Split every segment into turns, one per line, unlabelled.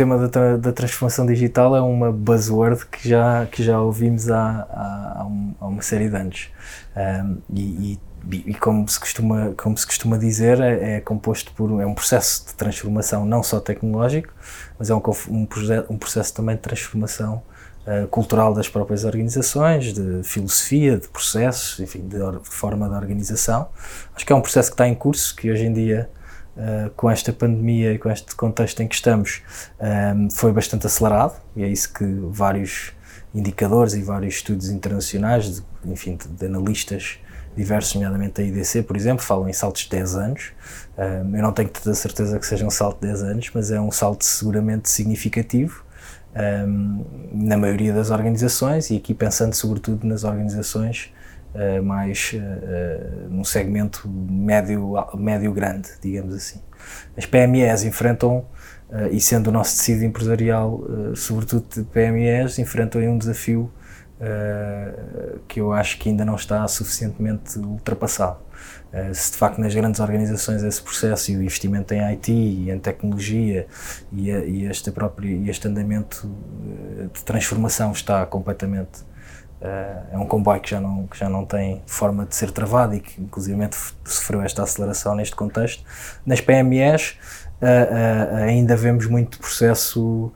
tema da, tra da, transformação digital é uma buzzword que já, que já ouvimos há, há, há uma série de anos. Um, e, e, e, como, se costuma, como se costuma dizer, é, é, composto por é um processo de transformação não só tecnológico, mas é um, um, um processo também de transformação uh, cultural das próprias organizações, de filosofia, de processos, enfim, de, de forma de organização. Acho que é um processo que está em curso, que hoje em dia Uh, com esta pandemia e com este contexto em que estamos, um, eh, foi bastante acelerado e é isso que vários indicadores e vários estudos internacionais, de, enfim, de, de, analistas diversos, nomeadamente a IDC, por exemplo, falam em saltos de 10 anos. Um, eu não tenho toda a certeza que seja um salto de 10 anos, mas é um salto seguramente significativo um, na maioria das organizações e aqui pensando sobretudo nas organizações uh, mais uh, num segmento médio, médio grande, digamos assim. As PMEs enfrentam, e sendo o nosso tecido empresarial, sobretudo de PMEs, enfrentam um desafio que eu acho que ainda não está suficientemente ultrapassado. Se de facto nas grandes organizações esse processo e o investimento em IT e em tecnologia e, e este próprio este andamento de transformação está completamente é um comboio que já, não, que já não tem forma de ser travado e que, inclusive, sofreu esta aceleração neste contexto. Nas PMEs, uh, uh, ainda vemos muito processo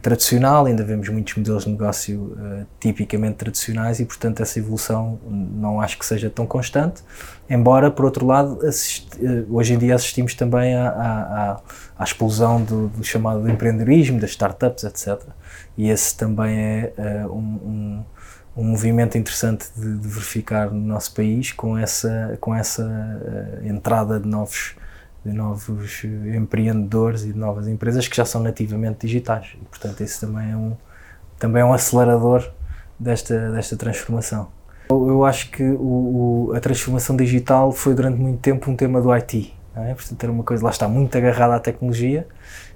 tradicional, ainda vemos muitos modelos de negócio tipicamente tradicionais e, portanto, essa evolução não acho que seja tão constante. Embora, por outro lado, hoje em dia assistimos também à, à, à explosão do, do, chamado empreendedorismo, das startups, etc. E esse também é um, um um movimento interessante de, de, verificar no nosso país com essa, com essa uh, entrada de novos, de novos empreendedores e de novas empresas que já são nativamente digitais. E, portanto, esse também é um, também é um acelerador desta, desta transformação. Eu, eu acho que o, o, a transformação digital foi durante muito tempo um tema do IT. É? Portanto, era uma coisa, lá está, muito agarrada à tecnologia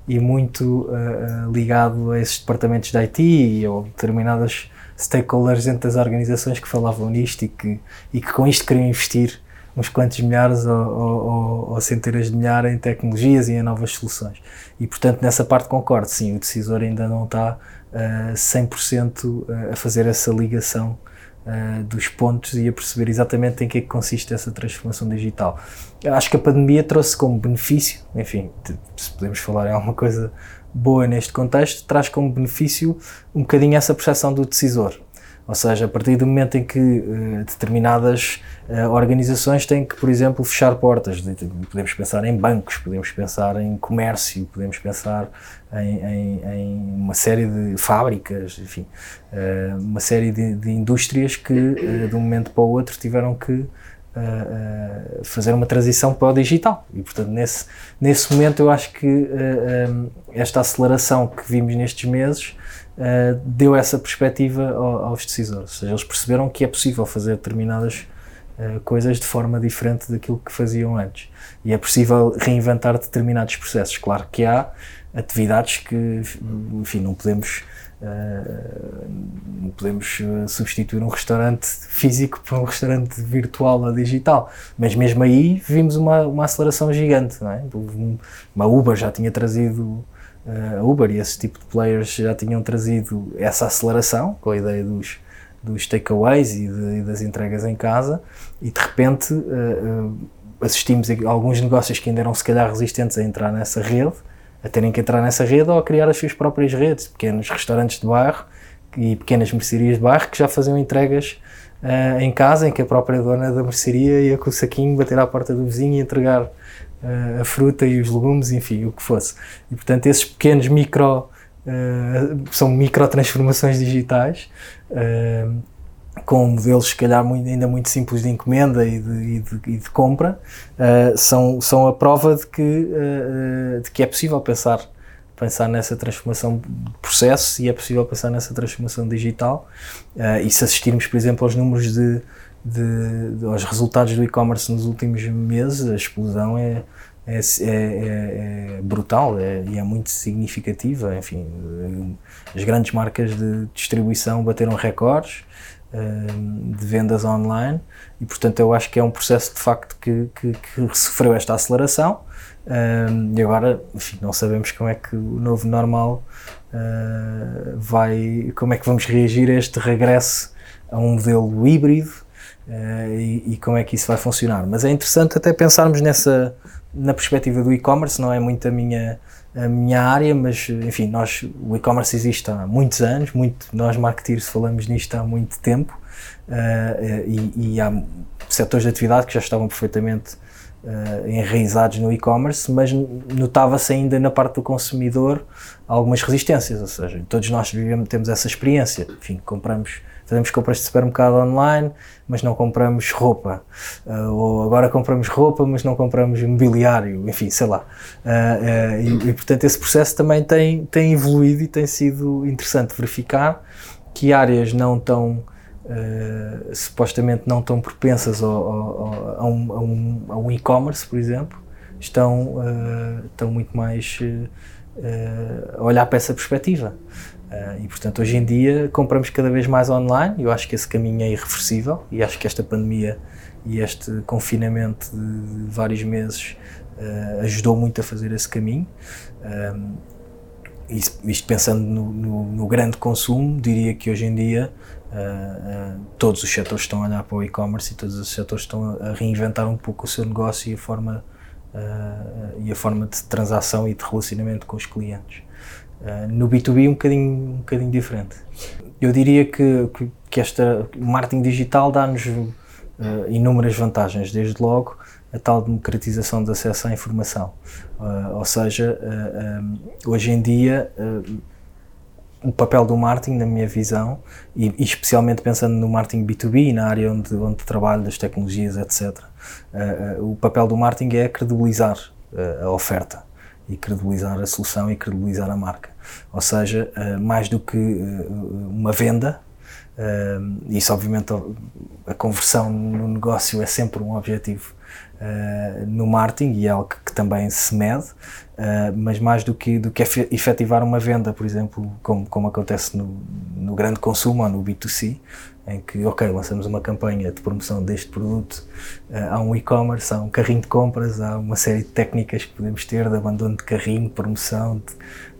e muito uh, ligado a esses departamentos de IT e a determinadas stakeholders dentro das organizações que falavam nisto e que, e que com isto queriam investir uns quantos milhares ou, ou, ou, centenas de milhares em tecnologias e em novas soluções. E, portanto, nessa parte concordo, sim, o decisor ainda não está uh, 100% a fazer essa ligação uh, dos pontos e a perceber exatamente em que é que consiste essa transformação digital. Eu acho que a pandemia trouxe como benefício, enfim, se podemos falar em alguma coisa boa neste contexto, traz como benefício um bocadinho essa percepção do decisor. Ou seja, a partir do momento em que uh, determinadas uh, organizações têm que, por exemplo, fechar portas, podemos pensar em bancos, podemos pensar em comércio, podemos pensar em, em, em uma série de fábricas, enfim, uh, uma série de, de indústrias que de um momento para o outro tiveram que uh, fazer uma transição para o digital. E, portanto, nesse, nesse momento, eu acho que um, esta aceleração que vimos nestes meses deu essa perspectiva ao, aos decisores. Ou seja, eles perceberam que é possível fazer determinadas coisas de forma diferente daquilo que faziam antes. E é possível reinventar determinados processos. Claro que há atividades que, enfim, não podemos Uh, podemos eh, substituir um restaurante físico por um restaurante virtual ou digital, mas mesmo aí vimos uma, uma aceleração gigante. Não é? Uma Uber já tinha trazido, uh, a Uber e esse tipo de players já tinham trazido essa aceleração com a ideia dos, dos takeaways e, e das entregas em casa, e de repente uh, assistimos a alguns negócios que ainda eram se calhar resistentes a entrar nessa rede a terem que entrar nessa rede ou a criar as suas próprias redes, pequenos restaurantes de bairro e pequenas mercearias de bairro que já faziam entregas uh, em casa, em que a própria dona da mercearia ia com o saquinho bater à porta do vizinho e entregar uh, a fruta e os legumes, enfim, o que fosse. E portanto, esses pequenos micro. Uh, são micro transformações digitais com modelos, se calhar, muito, ainda muito simples de encomenda e de, e de, e de compra, uh, são, são a prova de que, uh, de que é possível pensar, pensar nessa transformação de processo e é possível pensar nessa transformação digital. Uh, e se assistirmos, por exemplo, aos números de, de, de aos resultados do e-commerce nos últimos meses, a explosão é, é, é, é, é brutal é, e é muito significativa. Enfim, as grandes marcas de distribuição bateram recordes de vendas online e portanto eu acho que é um processo de facto que, que, que sofreu esta aceleração. E agora enfim, não sabemos como é que o novo normal uh, vai como é que vamos reagir a este regresso a um modelo híbrido uh, e, e, como é que isso vai funcionar. Mas é interessante até pensarmos nessa na perspectiva do e-commerce não é muito a minha a minha área, mas enfim, nós, o e-commerce existe há muitos anos, muito, nós marketeers falamos nisto há muito tempo uh, e, e, há setores de atividade que já estavam perfeitamente uh, enraizados no e-commerce, mas notava-se ainda na parte do consumidor algumas resistências, ou seja, todos nós vivemos, temos essa experiência, enfim, compramos fazemos compras de supermercado online, mas não compramos roupa. Uh, ou agora compramos roupa, mas não compramos mobiliário, enfim, sei lá. Uh, uh, e, e, portanto, esse processo também tem, tem evoluído e tem sido interessante verificar que áreas não tão. supostamente não tão propensas ao, ao, a um, a um, um e-commerce, por exemplo, estão, estão muito mais a olhar para essa perspectiva. Uh, e portanto, hoje em dia compramos cada vez mais online. Eu acho que esse caminho é irreversível e acho que esta pandemia e este confinamento de vários meses uh, ajudou muito a fazer esse caminho. Um, isto pensando no, no, no, grande consumo, diria que hoje em dia uh, todos os setores estão a olhar para o e-commerce e todos os setores estão a reinventar um pouco o seu negócio e a forma, e a forma de transação e de relacionamento com os clientes. Uh, no B2B um bocadinho, um bocadinho diferente. Eu diria que, que, esta marketing digital dá-nos uh, inúmeras vantagens, desde logo a tal democratização de acesso à informação. Uh, ou seja, um, hoje em dia o papel do marketing, na minha visão, e, e, especialmente pensando no marketing B2B, na área onde, onde trabalho, das tecnologias, etc., o papel do marketing é credibilizar a oferta e credibilizar a solução e credibilizar a marca. Ou seja, uh, mais do que uh, uma venda, uh, isso obviamente a conversão no negócio é sempre um objetivo no marketing e é algo que também se mede, mas mais do que, do que efetivar uma venda, por exemplo, como, como acontece no, no grande consumo ou no B2C, em que, ok, lançamos uma campanha de promoção deste produto, uh, há um e-commerce, há um carrinho de compras, há uma série de técnicas que podemos ter de abandono de carrinho, promoção,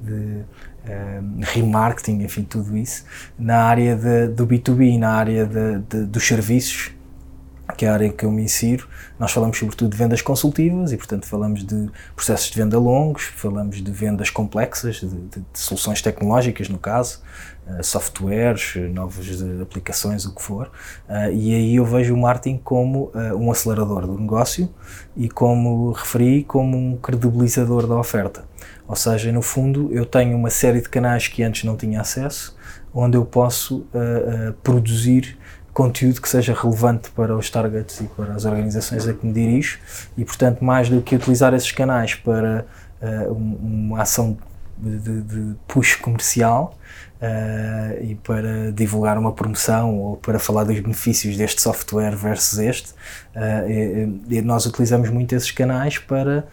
de, de um, eh, remarketing, enfim, tudo isso. Na área de, do B2B, na área de, de, dos serviços, que é a área em que eu me insiro, nós falamos sobretudo de vendas consultivas e, portanto, falamos de processos de venda longos, falamos de vendas complexas, de, de, de soluções tecnológicas, no caso, uh, softwares, novas aplicações, o que for. Uh, e aí eu vejo o marketing como uh, um acelerador do negócio e, como referi, como um credibilizador da oferta. Ou seja, no fundo, eu tenho uma série de canais que antes não tinha acesso, onde eu posso produzir conteúdo que seja relevante para os targets e para as organizações a que me dirijo. E, portanto, mais do que utilizar esses canais para uh, uma ação de, de push comercial uh, e para divulgar uma promoção ou para falar dos benefícios deste software versus este, uh, e, e nós utilizamos muito esses canais para,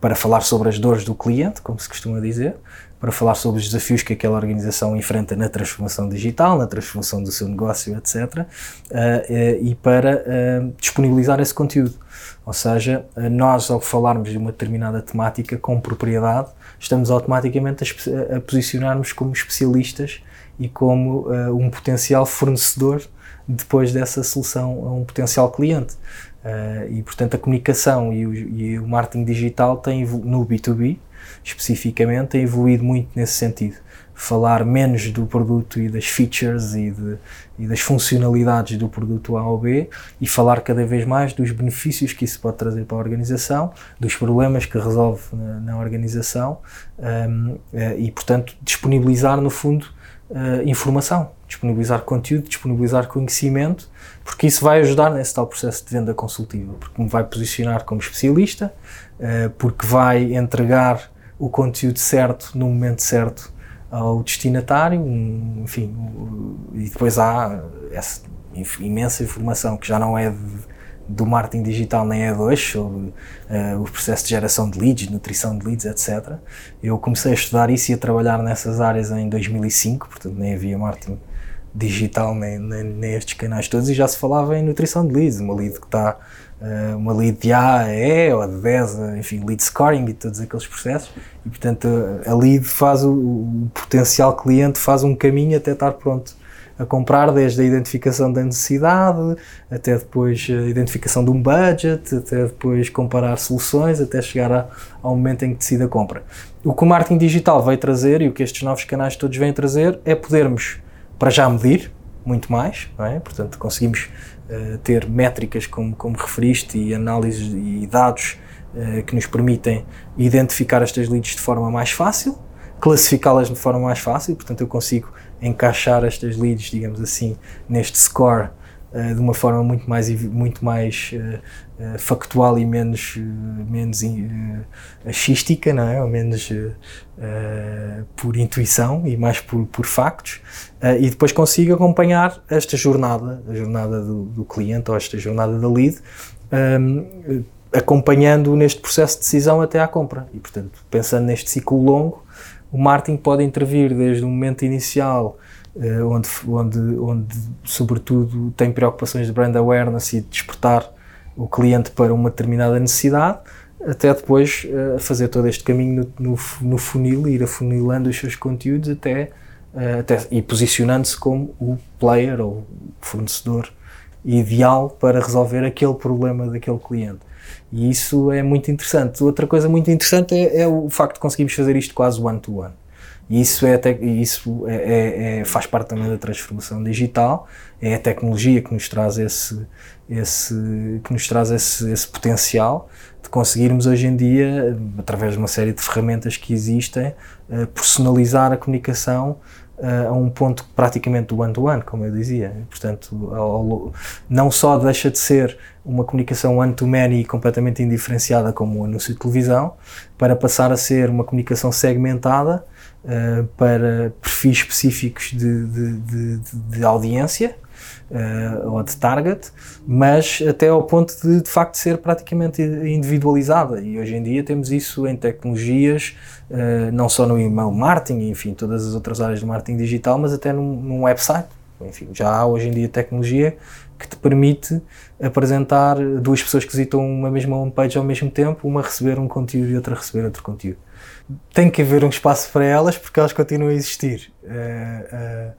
para falar sobre as dores do cliente, como se costuma dizer, para falar sobre os desafios que aquela organização enfrenta na transformação digital, na transformação do seu negócio, etc. Uh, uh, e para uh, disponibilizar esse conteúdo. Ou seja, nós, ao falarmos de uma determinada temática com propriedade, estamos automaticamente a, a posicionarmos como especialistas e como um potencial fornecedor depois dessa solução a um potencial cliente. e, portanto, a comunicação e o, e o marketing digital têm no B2B especificamente, tem evoluído muito nesse sentido. falar menos do produto e das features e, de, e, das funcionalidades do produto A ou B e falar cada vez mais dos benefícios que isso pode trazer para a organização, dos problemas que resolve na, na organização um, eh, e, portanto, disponibilizar, no fundo, uh, informação, disponibilizar conteúdo, disponibilizar conhecimento, porque isso vai ajudar nesse tal processo de venda consultiva, porque me vai posicionar como especialista, uh, porque vai entregar o conteúdo certo no momento certo ao destinatário, um, enfim, e depois há essa imensa informação que já não é de, do marketing digital nem é de hoje, sobre uh, o processo de geração de leads, nutrição de leads, etc. Eu comecei a estudar isso e a trabalhar nessas áreas em 2005, portanto nem havia marketing digital nem, nem, nem estes canais todos e já se falava em nutrição de leads, uma lead que está uh, uma lead de A a E ou de 10, enfim, lead scoring e todos aqueles processos e portanto a lead faz o, o potencial cliente faz um caminho até estar pronto a comprar, desde a identificação da necessidade, até depois a identificação de um budget, até depois comparar soluções, até chegar a, ao momento em que decide a compra. O que o marketing digital vai trazer e o que estes novos canais todos vêm trazer é podermos, para já, medir muito mais, é? portanto, conseguimos uh, ter métricas, como, como referiste, e análises e dados uh, que nos permitem identificar estas leads de forma mais fácil, classificá-las de forma mais fácil, portanto, eu consigo encaixar estas leads, digamos assim, neste score uh, de uma forma muito mais, muito mais uh, factual e menos, menos achística, não é? ou menos por intuição e mais por, por factos, e depois consigo acompanhar esta jornada, a jornada do, do cliente ou esta jornada da lead, um, ehm, acompanhando neste processo de decisão até à compra. E, portanto, pensando neste ciclo longo, o marketing pode intervir desde o momento inicial, onde, onde, onde, sobretudo, tem preocupações de brand awareness e de despertar o cliente para uma determinada necessidade, até depois uh, fazer todo este caminho no, no, no, funil, ir afunilando os seus conteúdos até, uh, até e posicionando-se como o player ou fornecedor ideal para resolver aquele problema daquele cliente. E isso é muito interessante. Outra coisa muito interessante é, é o facto de conseguirmos fazer isto quase one-to-one. -one. E isso, é, isso é, é, é, faz parte também da transformação digital, é a tecnologia que nos traz esse, esse, que nos traz esse, esse potencial de conseguirmos hoje em dia, através de uma série de ferramentas que existem, eh, personalizar a comunicação uh, a um ponto praticamente do one-to-one, -one, como eu dizia. Portanto, ao, não só deixa de ser uma comunicação one-to-many completamente indiferenciada como um anúncio de televisão, para passar a ser uma comunicação segmentada uh, para perfis específicos de, de, de, de audiência, uh, ou de target, mas até ao ponto de de facto ser praticamente individualizada. E hoje em dia temos isso em tecnologias, uh, não só no email marketing, enfim, todas as outras áreas do marketing digital, mas até num, num website. Enfim, já há hoje em dia tecnologia que te permite apresentar duas pessoas que visitam uma mesma homepage ao mesmo tempo, uma receber um conteúdo e outra receber outro conteúdo. Tem que haver um espaço para elas porque elas continuam a existir. Uh, uh,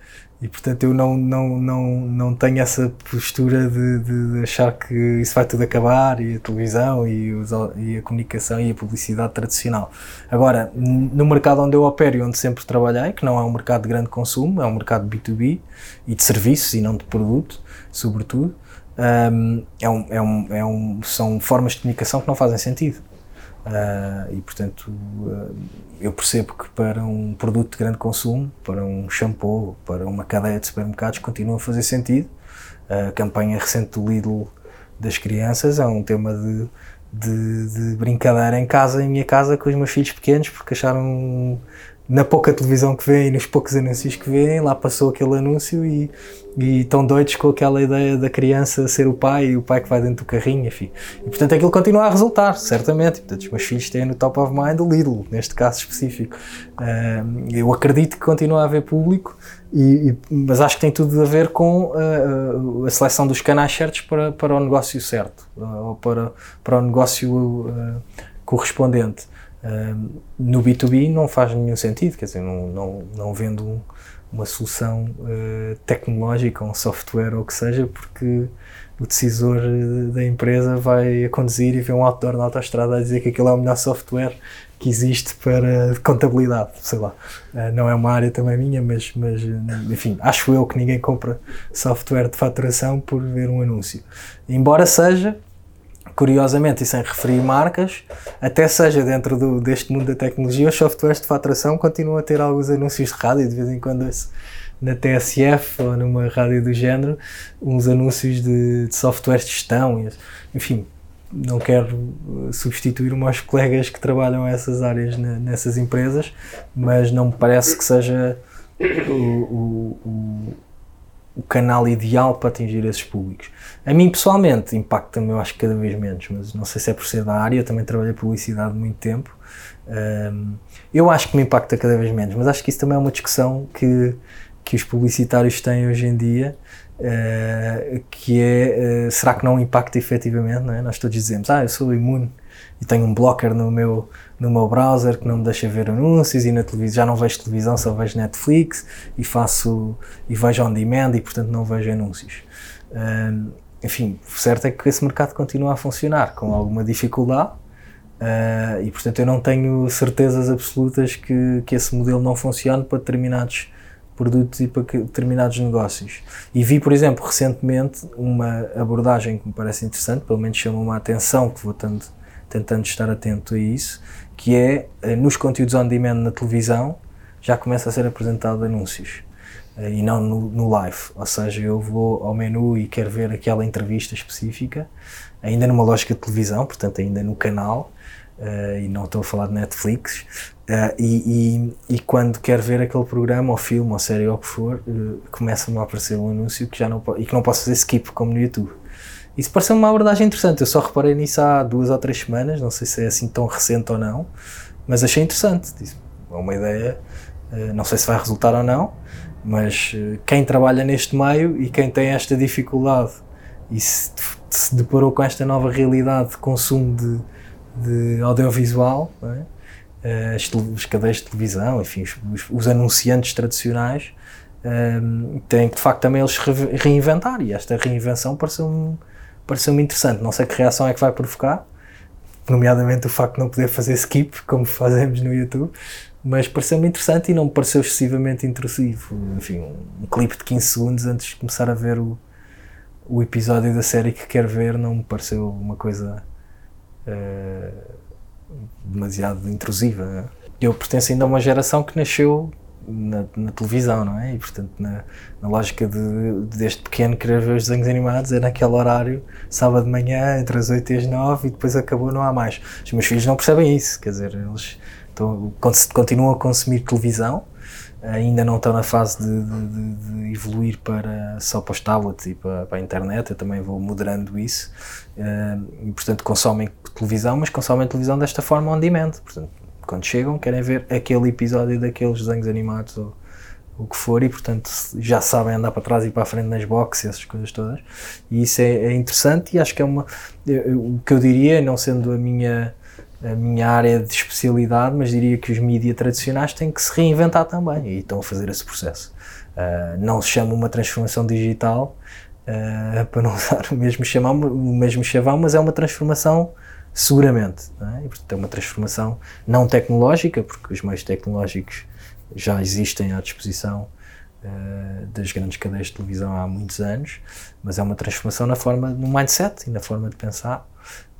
e portanto eu não, não, não, não tenho essa postura de, de, achar que isso vai tudo acabar e a televisão e, os, e, a comunicação e a publicidade tradicional. Agora, no mercado onde eu opero e onde sempre trabalhei, que não é um mercado de grande consumo, é um mercado B2B e de serviços e não de produto, sobretudo, um, é um, é um, é um, são formas de comunicação que não fazem sentido. Uh, e portanto uh, eu percebo que para um produto de grande consumo, para um shampoo, para uma cadeia de supermercados, continua a fazer sentido. A campanha recente do Lidl das crianças é um tema de, de, de brincadeira em casa, em minha casa, com os meus filhos pequenos, porque acharam na pouca televisão que vêem, nos poucos anúncios que vêem, lá passou aquele anúncio e, e estão doidos com aquela ideia da criança ser o pai e o pai que vai dentro do carrinho, enfim. E portanto aquilo continua a resultar, certamente. Portanto, os meus filhos têm no top of mind o Lidl, neste caso específico. Uh, eu acredito que continua a haver público, e, e, mas acho que tem tudo a ver com uh, a seleção dos canais certos para, para o negócio certo, uh, ou para, para o negócio correspondente no B2B não faz nenhum sentido, quer dizer, não, não, não vendo um, uma solução uh, tecnológica, um software ou o que seja, porque o decisor da empresa vai a conduzir e vê um outdoor na autostrada a dizer que aquilo é o melhor software que existe para contabilidade, sei lá. Uh, não é uma área também minha, mas, mas enfim, acho eu que ninguém compra software de faturação por ver um anúncio. Embora seja, curiosamente, e sem referir marcas, até seja dentro do, deste mundo da tecnologia, os softwares de faturação continuam a ter alguns anúncios de rádio, de vez em quando na TSF ou numa rádio do género, uns anúncios de, de softwares de gestão, enfim, não quero substituir os meus colegas que trabalham essas áreas nessas empresas, mas não me parece que seja o, o, o, canal ideal para atingir esses públicos. A mim, pessoalmente, impacta-me, eu acho, cada vez menos, mas não sei se é por ser da área, eu também trabalhei publicidade muito tempo. Um, eu acho que me impacta cada vez menos, mas acho que isso também é uma discussão que, que os publicitários têm hoje em dia, uh, que é, uh, será que não impacta efetivamente, não é? Nós todos dizemos, ah, eu sou imune e tenho um blocker no meu, no meu browser que não me deixa ver anúncios e na televisão já não vejo televisão, só vejo Netflix e faço e vejo on demand e portanto não vejo anúncios. Uh, enfim, o certo é que esse mercado continua a funcionar com alguma dificuldade uh, e portanto eu não tenho certezas absolutas que, que esse modelo não funcione para determinados produtos e para determinados negócios. E vi, por exemplo, recentemente uma abordagem que me parece interessante, pelo menos chamou-me a atenção, que vou tendo, tentando estar atento a isso, que é eh, nos conteúdos on demand na televisão já começa a ser apresentado anúncios eh, e não no, no, live. Ou seja, eu vou ao menu e quero ver aquela entrevista específica, ainda numa lógica de televisão, portanto, ainda no canal, uh, e não estou a falar de Netflix. Uh, e, e, e, quando quero ver aquele programa, ou filme, ou série, ou o que for, uh, começa-me a aparecer um anúncio que já não, e que não posso fazer skip, como no YouTube. Isso pareceu uma abordagem interessante. Eu só reparei nisso há duas ou três semanas, não sei se é assim tão recente ou não, mas achei interessante. É uma ideia, não sei se vai resultar ou não, mas uh, quem trabalha neste meio e quem tem esta dificuldade e se, se deparou com esta nova realidade de consumo de, de audiovisual, é? uh, as, as, cadeias de televisão, enfim, os, os anunciantes tradicionais, um, eh, têm que de facto também eles reinventar e esta reinvenção pareceu-me pareceu interessante. Não sei que reação é que vai provocar, nomeadamente o facto de não poder fazer skip, como fazemos no YouTube, mas pareceu-me interessante e não me pareceu excessivamente intrusivo. Enfim, um, um clipe de 15 segundos antes de começar a ver o, o episódio da série que quero ver não me pareceu uma coisa uh, demasiado intrusiva. Eu pertenço ainda a uma geração que nasceu na, na, televisão, não é? E portanto, na, na lógica de, de, desde pequeno querer ver os desenhos animados, é naquele horário, sábado de manhã, entre as 8 e as 9, e depois acabou, não há mais. Os meus filhos não percebem isso, quer dizer, eles então, continuam a consumir televisão, ainda não estão na fase de, de, de, evoluir para só para os tablets e para, para, a internet, eu também vou moderando isso, e portanto consomem televisão, mas consomem televisão desta forma on demand, portanto quando chegam querem ver aquele episódio daqueles desenhos animados ou o que for e portanto já sabem andar para trás e para a frente nas boxes essas coisas todas e isso é, é interessante e acho que é uma o que eu diria, não sendo a minha a minha área de especialidade, mas diria que os mídias tradicionais têm que se reinventar também e estão a fazer esse processo. Uh, não se chama uma transformação digital, uh, para não usar o mesmo, chamar, o mesmo chavão, mas é uma transformação seguramente. É? E, portanto, é uma transformação não tecnológica, porque os meios tecnológicos já existem à disposição uh, das grandes cadeias de televisão há muitos anos, mas é uma transformação na forma, no mindset e na forma de pensar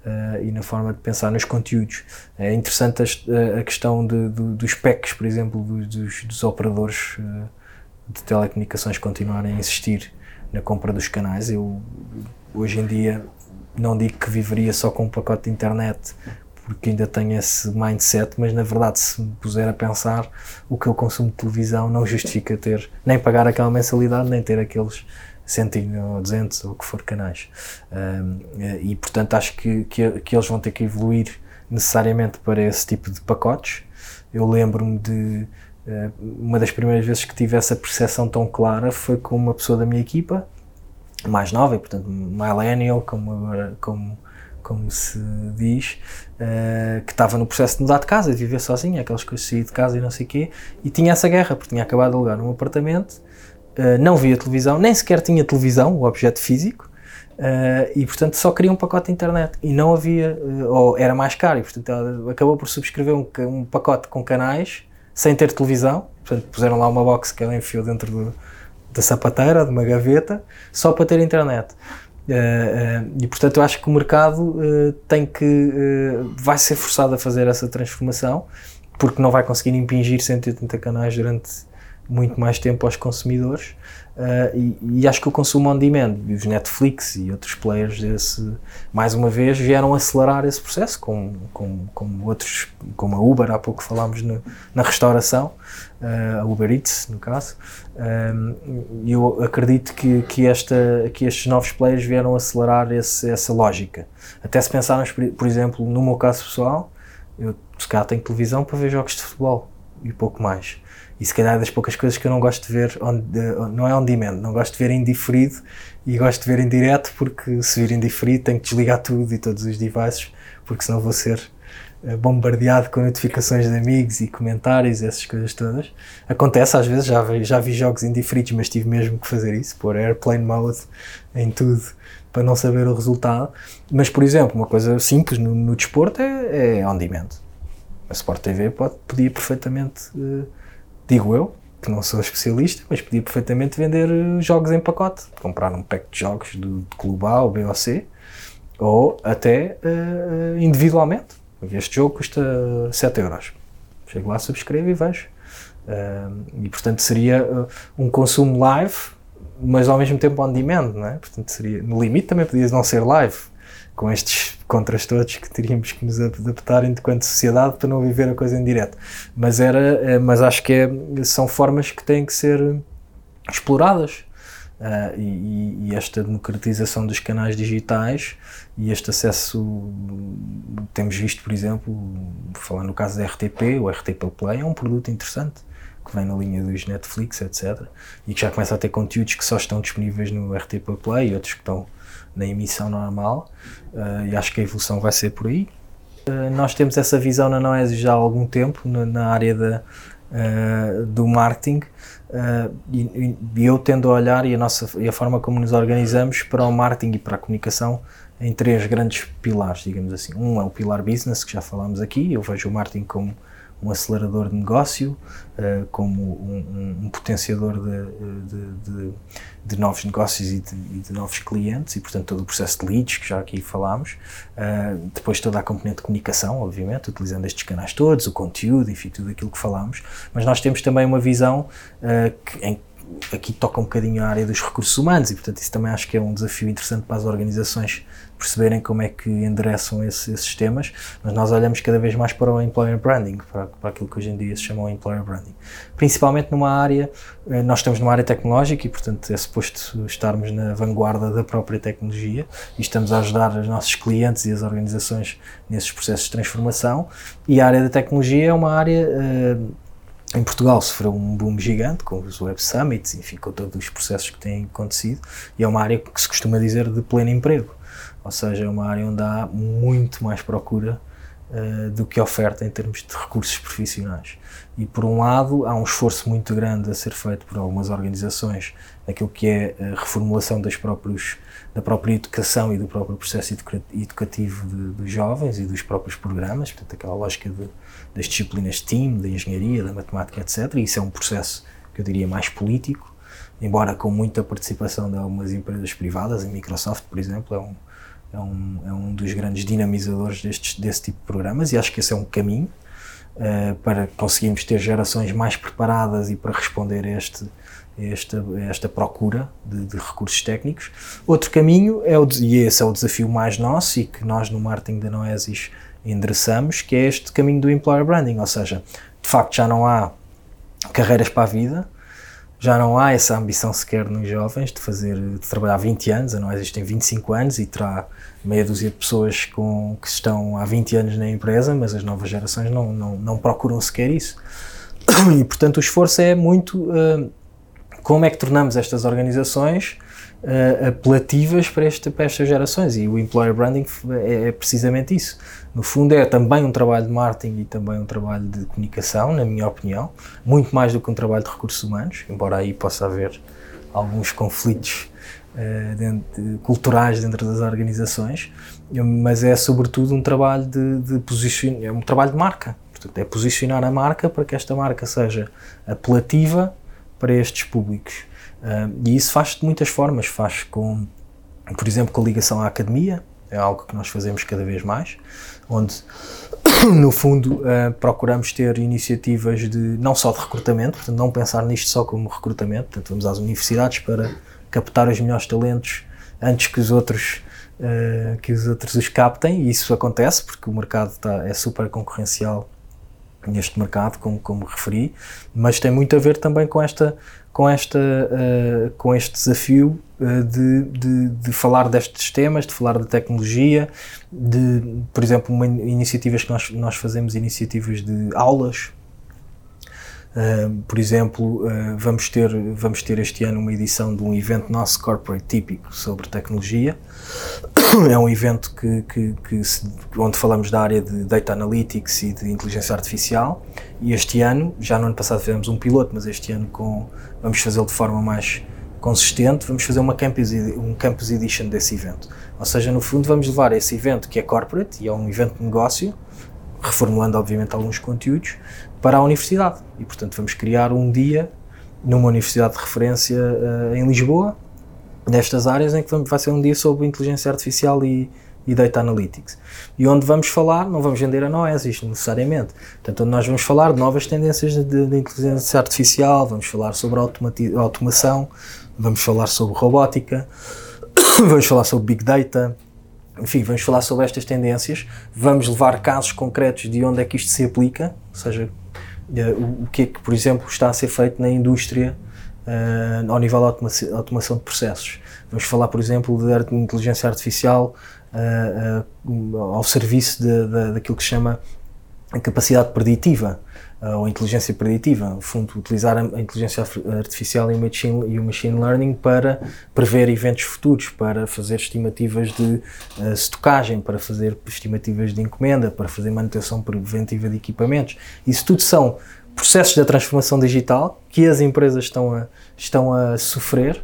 Uh, e na forma de pensar nos conteúdos. É interessante a, a questão de, de, dos PECs, por exemplo, dos, dos operadores uh, de telecomunicações continuarem a insistir na compra dos canais. Eu, hoje em dia, não digo que viveria só com um pacote de internet, porque ainda tenho esse mindset, mas na verdade, se me puser a pensar, o que eu consumo de televisão não justifica ter, nem pagar aquela mensalidade, nem ter aqueles 100 ou 200 ou o que for canais. Um, e portanto acho que, que, que, eles vão ter que evoluir necessariamente para esse tipo de pacotes. Eu lembro-me de uh, uma das primeiras vezes que tive essa percepção tão clara foi com uma pessoa da minha equipa, mais nova, e portanto millennial, como, como, como se diz, uh, que estava no processo de mudar de casa, de viver sozinha, aquelas coisas de sair de casa e não sei o quê, e tinha essa guerra, porque tinha acabado de alugar um apartamento Uh, não via televisão, nem sequer tinha televisão, o objeto físico, Uh, e portanto só queria um pacote de internet e não havia, uh, ou era mais caro, e portanto ela acabou por subscrever um, um, pacote com canais sem ter televisão. Portanto, puseram lá uma box que ela enfiou dentro do, da sapateira, de uma gaveta, só para ter internet. Uh, e portanto eu acho que o mercado tem que vai ser forçado a fazer essa transformação porque não vai conseguir impingir 180 canais durante muito mais tempo aos consumidores uh, e, e, acho que o consumo on demand e os Netflix e outros players desse, mais uma vez vieram acelerar esse processo com, com, com outros como a Uber há pouco falámos no, na restauração uh, a Uber Eats no caso. E eu acredito que, que, esta, que estes novos players vieram acelerar esse, essa lógica. Até se pensarmos por exemplo no meu caso pessoal eu se calhar tenho televisão para ver jogos de futebol e pouco mais e se calhar é das poucas coisas que eu não gosto de ver, on, não é on demand, não gosto de ver em diferido e gosto de ver em direto porque se vir em diferido tenho que desligar tudo e todos os devices porque senão vou ser eh, bombardeado com notificações de amigos e comentários essas coisas todas. Acontece às vezes, já vi, já vi jogos indiferidos, mas tive mesmo que fazer isso, pôr airplane mode em tudo para não saber o resultado. Mas, por exemplo, uma coisa simples no, no desporto é, é on demand. A Sport TV pode, podia perfeitamente uh, digo eu, que não sou especialista, mas podia perfeitamente vender eh, jogos em pacote, comprar um pack de jogos do, de Clube A ou B ou C, ou até uh, individualmente. Este jogo custa 7 euros. Chego lá, subscrevo e vejo. Uh, e portanto seria uh, um consumo live, mas ao mesmo tempo on demand, não é? Portanto seria, no limite também podia não ser live, com estes contras todos que teríamos que nos adaptar enquanto sociedade para não viver a coisa em direto. Mas, era, eh, mas acho que é, são formas que têm que ser exploradas. Uh, e, e, esta democratização dos canais digitais e este acesso, temos visto, por exemplo, falando no caso da RTP, o RTP Play é um produto interessante que vem na linha dos Netflix, etc. E que já começa a ter conteúdos que só estão disponíveis no RTP Play e outros que estão na emissão normal uh, e acho que a evolução vai ser por aí. Uh, nós temos essa visão na Noesis já há algum tempo, na, na área da, uh, do marketing, e, e, eu tendo a olhar e a, nossa, e a forma como nos organizamos para o marketing e para a comunicação em três grandes pilares, digamos assim. Um é o pilar business, que já falámos aqui, eu vejo o marketing como um acelerador de negócio, uh, como um, um, um potenciador de, de, de, de, novos negócios e de, novos clientes, e portanto todo o processo de leads que já aqui falámos. Uh, depois toda a componente de comunicação, obviamente, utilizando estes canais todos, o conteúdo, enfim, tudo aquilo que falámos. Mas nós temos também uma visão uh, que, em aqui toca um bocadinho a área dos recursos humanos e, portanto, isso também acho que é um desafio interessante para as organizações perceberem como é que endereçam esse, esses temas, mas nós olhamos cada vez mais para o employer branding, para, para aquilo que hoje em dia se chama o employer branding. Principalmente numa área, eh, nós estamos numa área tecnológica e, portanto, é suposto estarmos na vanguarda da própria tecnologia e estamos a ajudar os nossos clientes e as organizações nesses processos de transformação. E a área da tecnologia é uma área. Uh, em Portugal sofreu um boom gigante com os Web Summits, enfim, com todos os processos que têm acontecido, e é uma área que se costuma dizer de pleno emprego, ou seja, é uma área onde há muito mais procura uh, do que oferta em termos de recursos profissionais. E por um lado, há um esforço muito grande a ser feito por algumas organizações naquilo que é a reformulação das próprios, da própria educação e do próprio processo educativo de, dos jovens e dos próprios programas, portanto, aquela lógica de das disciplinas STEAM, da engenharia, da matemática, etc. E isso é um processo que eu diria mais político, embora com muita participação de algumas empresas privadas, a Microsoft, por exemplo, é um, é um, é um dos grandes dinamizadores destes, desse tipo de programas e acho que esse é um caminho uh, para conseguirmos ter gerações mais preparadas e para responder a este, esta, esta procura de, de, recursos técnicos. Outro caminho, é o, e esse é o desafio mais nosso e que nós no marketing da Noesis endereçamos, que é este caminho do employer branding, ou seja, de facto já não há carreiras para a vida, já não há essa ambição sequer nos jovens de fazer, de trabalhar 20 anos, a nós existem 25 anos e terá meia dúzia de pessoas com, que estão há 20 anos na empresa, mas as novas gerações não, não, não procuram sequer isso. E portanto o esforço é muito uh, como é que tornamos estas organizações uh, apelativas para, este, para estas gerações e o employer branding é, é precisamente isso no fundo é também um trabalho de marketing e também um trabalho de comunicação, na minha opinião, muito mais do que um trabalho de recursos humanos, embora aí possa haver alguns conflitos dentro, culturais dentro das organizações, mas é sobretudo um trabalho de, de posicionar, é um trabalho de marca. Portanto, é posicionar a marca para que esta marca seja apelativa para estes públicos. e isso faz de muitas formas. Faz com, por exemplo, com a ligação à academia, é algo que nós fazemos cada vez mais, onde no fundo uh, procuramos ter iniciativas de não só de recrutamento, portanto não pensar nisto só como recrutamento, portanto vamos às universidades para captar os melhores talentos antes que os outros uh, que os outros os captem e isso acontece porque o mercado está, é super concorrencial neste mercado, como, como referi, mas tem muito a ver também com esta com, esta, uh, com este desafio uh, de, de, de, falar destes temas, de falar da tecnologia, de, por exemplo, uma, iniciativas que nós, nós fazemos, iniciativas de aulas. Uh, por exemplo, vamos, ter, vamos ter este ano uma edição de um evento nosso corporate típico sobre tecnologia. É um evento que, que, que se, onde falamos da área de data analytics e de inteligência artificial. E este ano, já no ano passado fizemos um piloto, mas este ano com vamos fazê-lo de forma mais consistente, vamos fazer uma campus, um campus edition desse evento. Ou seja, no fundo vamos levar esse evento que é corporate e é um evento de negócio, reformulando obviamente alguns conteúdos, para a universidade. E portanto vamos criar um dia numa universidade de referência uh, em Lisboa, nestas áreas em que vai ser um dia sobre inteligência artificial e, e Data Analytics. E onde vamos falar, não vamos vender a Noesis necessariamente. Portanto, onde nós vamos falar de novas tendências de, de inteligência artificial, vamos falar sobre automação, vamos falar sobre robótica, vamos falar sobre Big Data, enfim, vamos falar sobre estas tendências, vamos levar casos concretos de onde é que isto se aplica, ou seja, o que é que, por exemplo, está a ser feito na indústria uh, ao nível de automação de processos. Vamos falar, por exemplo, de inteligência artificial uh, ao serviço de, de, daquilo que se chama a capacidade preditiva ou inteligência preditiva, no fundo, utilizar a inteligência artificial e o machine, e o machine learning para prever eventos futuros, para fazer estimativas de uh, estocagem, para fazer estimativas de encomenda, para fazer manutenção preventiva de equipamentos. Isso tudo são processos da transformação digital que as empresas estão a, estão a sofrer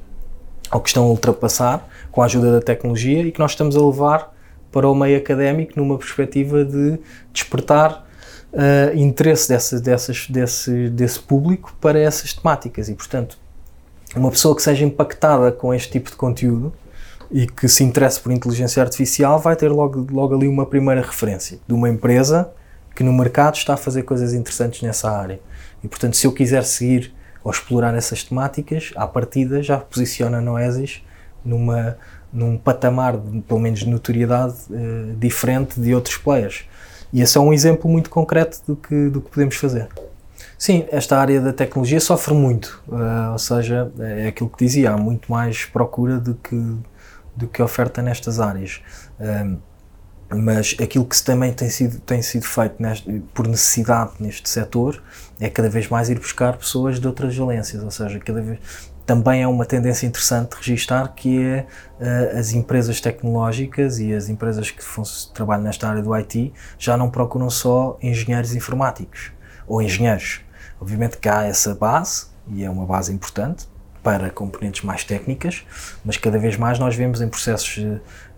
ou que estão a ultrapassar com a ajuda da tecnologia e que nós estamos a levar para o meio académico numa perspectiva de despertar uh, interesse dessa, dessas, desse, desse público para essas temáticas e, portanto, uma pessoa que seja impactada com este tipo de conteúdo e que se interesse por inteligência artificial vai ter logo, logo ali uma primeira referência de uma empresa que no mercado está a fazer coisas interessantes nessa área. E, portanto, se eu quiser seguir ou explorar essas temáticas, à partida já posiciona a Noesis numa, num patamar, pelo menos de notoriedade, uh, diferente de outros players. E esse é um exemplo muito concreto do que, do que podemos fazer. Sim, esta área da tecnologia sofre muito, uh, ou seja, é aquilo que dizia, há muito mais procura do que, do que oferta nestas áreas. Uh, mas aquilo que também tem sido, tem sido feito neste, por necessidade neste setor é cada vez mais ir buscar pessoas de outras valências, ou seja, cada vez também é uma tendência interessante registar que é uh, as empresas tecnológicas e as empresas que trabalham nesta área do IT já não procuram só engenheiros informáticos ou engenheiros. Obviamente que há essa base e é uma base importante para componentes mais técnicas, mas cada vez mais nós vemos em processos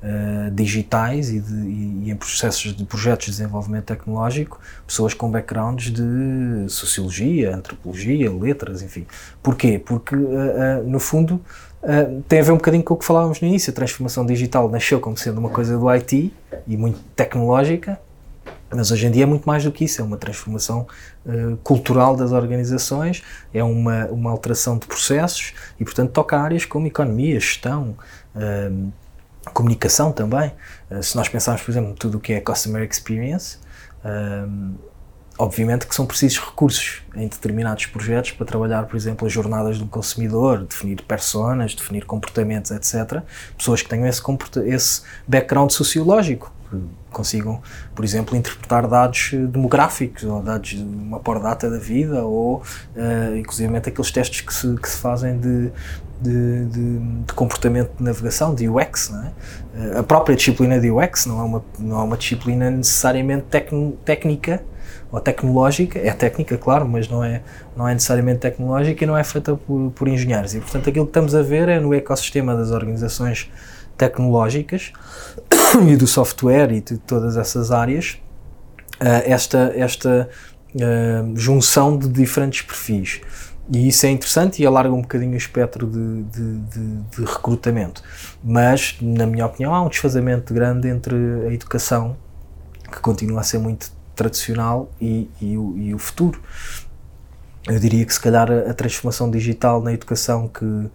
uh, digitais e, de, e, em processos de projetos de desenvolvimento tecnológico, pessoas com backgrounds de sociologia, antropologia, letras, enfim. Porquê? Porque, uh, uh, no fundo, tem a ver um bocadinho com o que falávamos no início. A transformação digital nasceu como sendo uma coisa do IT e muito tecnológica, mas hoje em dia é muito mais do que isso, é uma transformação uh, cultural das organizações, é uma, uma alteração de processos e, portanto, toca áreas como economia, gestão, uh, comunicação também. Uh, se nós pensarmos, por exemplo, tudo o que é Customer Experience, uh, obviamente que são precisos recursos em determinados projetos para trabalhar, por exemplo, as jornadas do consumidor, definir personas, definir comportamentos, etc. Pessoas que tenham esse, esse background sociológico, consigam, por exemplo, interpretar dados demográficos ou dados de uma por data da vida ou, uh, inclusive, aqueles testes que se, que se fazem de, de, de, de, comportamento de navegação, de UX. É? A própria disciplina de UX não é uma, não é uma disciplina necessariamente técnica, ou tecnológica, é técnica, claro, mas não é, não é necessariamente tecnológica e não é feita por, por engenheiros. E, portanto, aquilo que estamos a ver é no ecossistema das organizações tecnológicas e do software e de todas essas áreas, uh, esta, esta uh, junção de diferentes perfis. E isso é interessante e alarga um bocadinho o espectro de, de, de, de, recrutamento. Mas, na minha opinião, há um desfazamento grande entre a educação, que continua a ser muito tradicional, e, e, o, e o futuro. Eu diria que, se calhar, a transformação digital na educação que,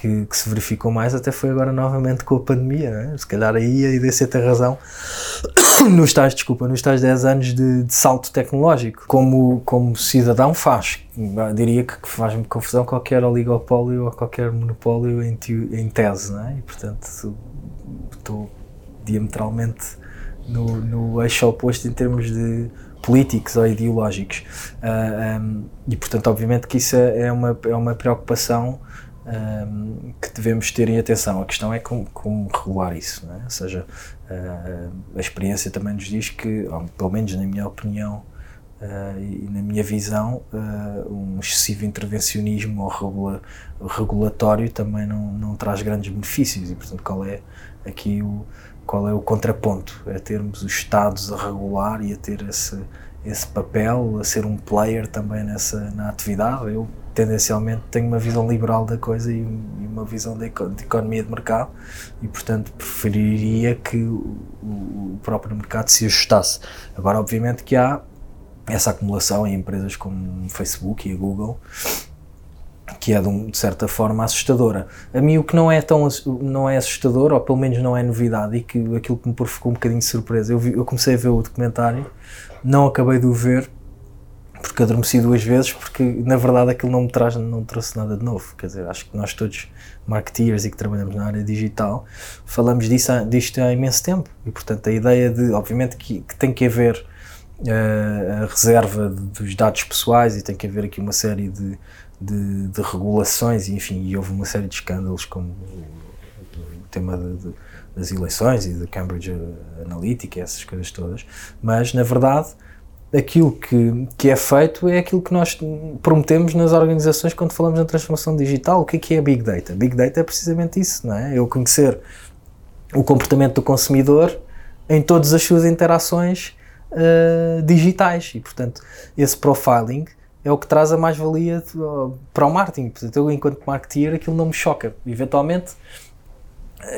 que, que, se verificou mais até foi agora novamente com a pandemia, né? se calhar aí a IDC tem razão nos tais, desculpa, nos tais 10 anos de, de, salto tecnológico, como, como cidadão faz, diria que faz-me confusão qualquer oligopólio ou qualquer monopólio em, em tese, né? e portanto estou diametralmente no, no eixo oposto em termos de políticos ou ideológicos uh, ah, um, e portanto obviamente que isso é, é uma, é uma preocupação um, que devemos ter em atenção. A questão é como, como regular isso, é? ou seja, uh, a experiência também nos diz que, pelo menos na minha opinião uh, e na minha visão, uh, um excessivo intervencionismo ou regula, regulatório também não, não traz grandes benefícios e, portanto, qual é aqui o, qual é o contraponto? É termos os Estados a regular e a ter esse, esse papel, a ser um player também nessa na atividade. Eu tendencialmente tenho uma visão liberal da coisa e, uma visão de, de economia de mercado e, portanto, preferiria que o, o, próprio mercado se ajustasse. Agora, obviamente, que há essa acumulação em empresas como Facebook e Google que é de, um, de, certa forma assustadora. A mim o que não é tão não é assustador, ou pelo menos não é novidade, e que aquilo que me provocou um bocadinho de surpresa, eu, vi, eu comecei a ver o documentário, não acabei de o ver porque adormeci duas vezes, porque na verdade aquilo não me traz, não trouxe nada de novo. Quer dizer, acho que nós todos, marketeers e que trabalhamos na área digital, falamos disso, disto há imenso tempo. E portanto a ideia de, obviamente, que, que tem que haver uh, a reserva de, dos dados pessoais e tem que haver aqui uma série de, de, de regulações, e enfim, e houve uma série de escândalos como o tema de, das eleições e da Cambridge Analytica, essas coisas todas, mas na verdade aquilo que, que é feito é aquilo que nós prometemos nas organizações quando falamos na transformação digital. O que é que é Big Data? Big Data é precisamente isso, não é? Eu conhecer o comportamento do consumidor em todas as suas interações uh, digitais e, portanto, esse profiling é o que traz a mais-valia para o marketing. Portanto, eu, enquanto marketeer, aquilo não me choca. Eventualmente,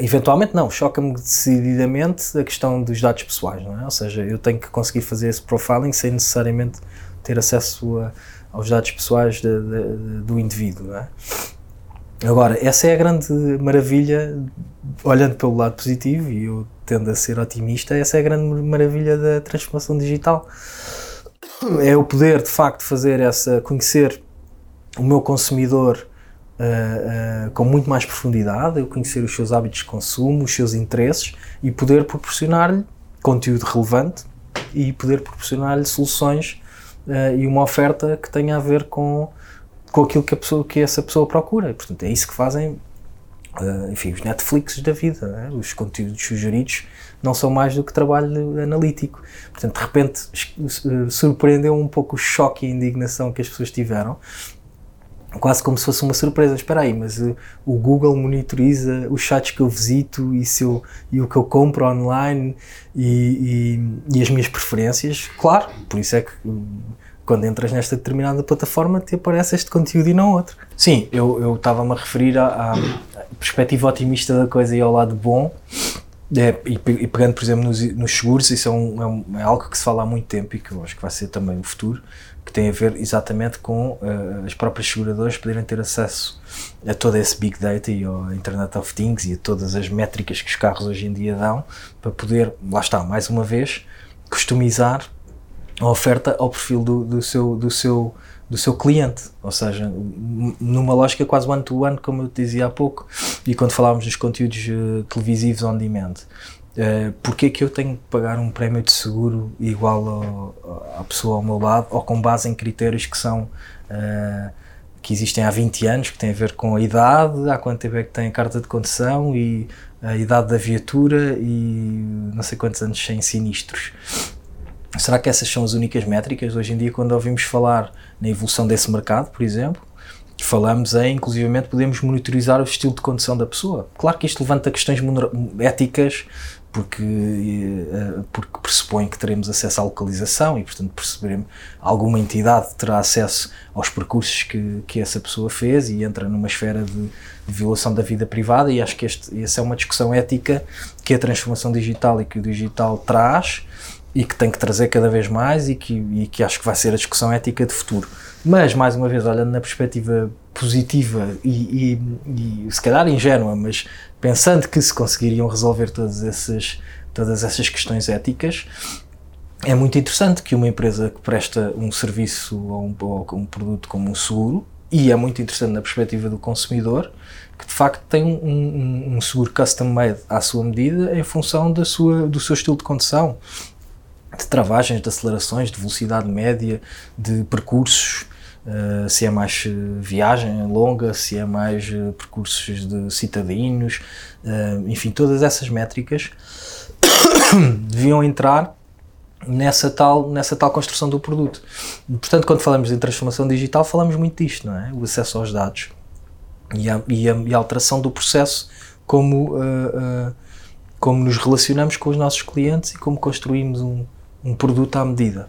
Eventualmente não, choca-me decididamente a questão dos dados pessoais, não é? Ou seja, eu tenho que conseguir fazer esse profiling sem necessariamente ter acesso a, aos dados pessoais de, de, do indivíduo, não é? Agora, essa é a grande maravilha, olhando pelo lado positivo, e eu tendo a ser otimista, essa é a grande maravilha da transformação digital. É o poder, de facto, fazer essa, conhecer o meu consumidor uh, com muito mais profundidade, eu conhecer os seus hábitos de consumo, os seus interesses e poder proporcionar-lhe conteúdo relevante e poder proporcionar-lhe soluções uh, e uma oferta que tenha a ver com, com aquilo que, a pessoa, que essa pessoa procura. E, portanto, é isso que fazem Uh, enfim, os Netflix da vida, né? os conteúdos sugeridos não são mais do que trabalho analítico. Portanto, de repente surpreendeu um pouco o choque e a indignação que as pessoas tiveram quase como se fosse uma surpresa. Espera aí, mas uh, o Google monitoriza os sites que eu visito e, se eu, e o que eu compro online e, e, e, as minhas preferências. Claro, por isso é que uh, quando entras nesta determinada plataforma te aparece este conteúdo e não outro. Sim, eu estava-me a referir à, à, perspectiva otimista da coisa e ao lado bom. É, e, pegando, por exemplo, nos, nos seguros, isso é, é, um, é algo que se fala há muito tempo e que eu acho que vai ser também o futuro que tem a ver exatamente com uh, as próprias seguradoras poderem ter acesso a todo esse Big Data e ao Internet of Things e a todas as métricas que os carros hoje em dia dão para poder, lá está, mais uma vez, customizar a oferta ao perfil do, do seu, do, seu, do seu cliente, ou seja, numa lógica quase one-to-one, -one, como eu te dizia há pouco, e quando falávamos dos conteúdos uh, televisivos on demand. Uh, porque é que eu tenho que pagar um prémio de seguro igual ao, à pessoa ao meu lado ou com base em critérios que são uh, que existem há 20 anos, que têm a ver com a idade, há quanto tempo é que tem a carta de condução e a idade da viatura e não sei quantos anos sem sinistros. Será que essas são as únicas métricas? Hoje em dia, quando ouvimos falar na evolução desse mercado, por exemplo, falamos em, inclusivamente, podemos monitorizar o estilo de condução da pessoa. Claro que isto levanta questões éticas, porque, eh, porque pressupõe que teremos acesso à localização e, portanto, perceberemos alguma entidade terá acesso aos percursos que, que essa pessoa fez e entra numa esfera de, de violação da vida privada. E acho que este, essa é uma discussão ética que a transformação digital e que o digital traz e que tem que trazer cada vez mais e que, e que acho que vai ser a discussão ética de futuro. Mas, mais uma vez, olhando na perspectiva positiva e, e, e se calhar ingênua, mas pensando que se conseguiriam resolver todas essas, todas essas questões éticas, é muito interessante que uma empresa que presta um serviço ou um, ou um produto como um seguro, e é muito interessante na perspectiva do consumidor, que de facto tem um, um, um seguro custom made à sua medida em função da sua, do seu estilo de condução, de travagens, de acelerações, de velocidade média, de percursos, Uh, se é mais uh, viagem longa, se é mais uh, percursos de citadinos, enfim, todas essas métricas deviam entrar nessa tal, nessa tal construção do produto. Portanto, quando falamos em transformação digital, falamos muito disto, não é? O acesso aos dados e a, e a, e a alteração do processo como, como nos relacionamos com os nossos clientes e como construímos um, um produto à medida.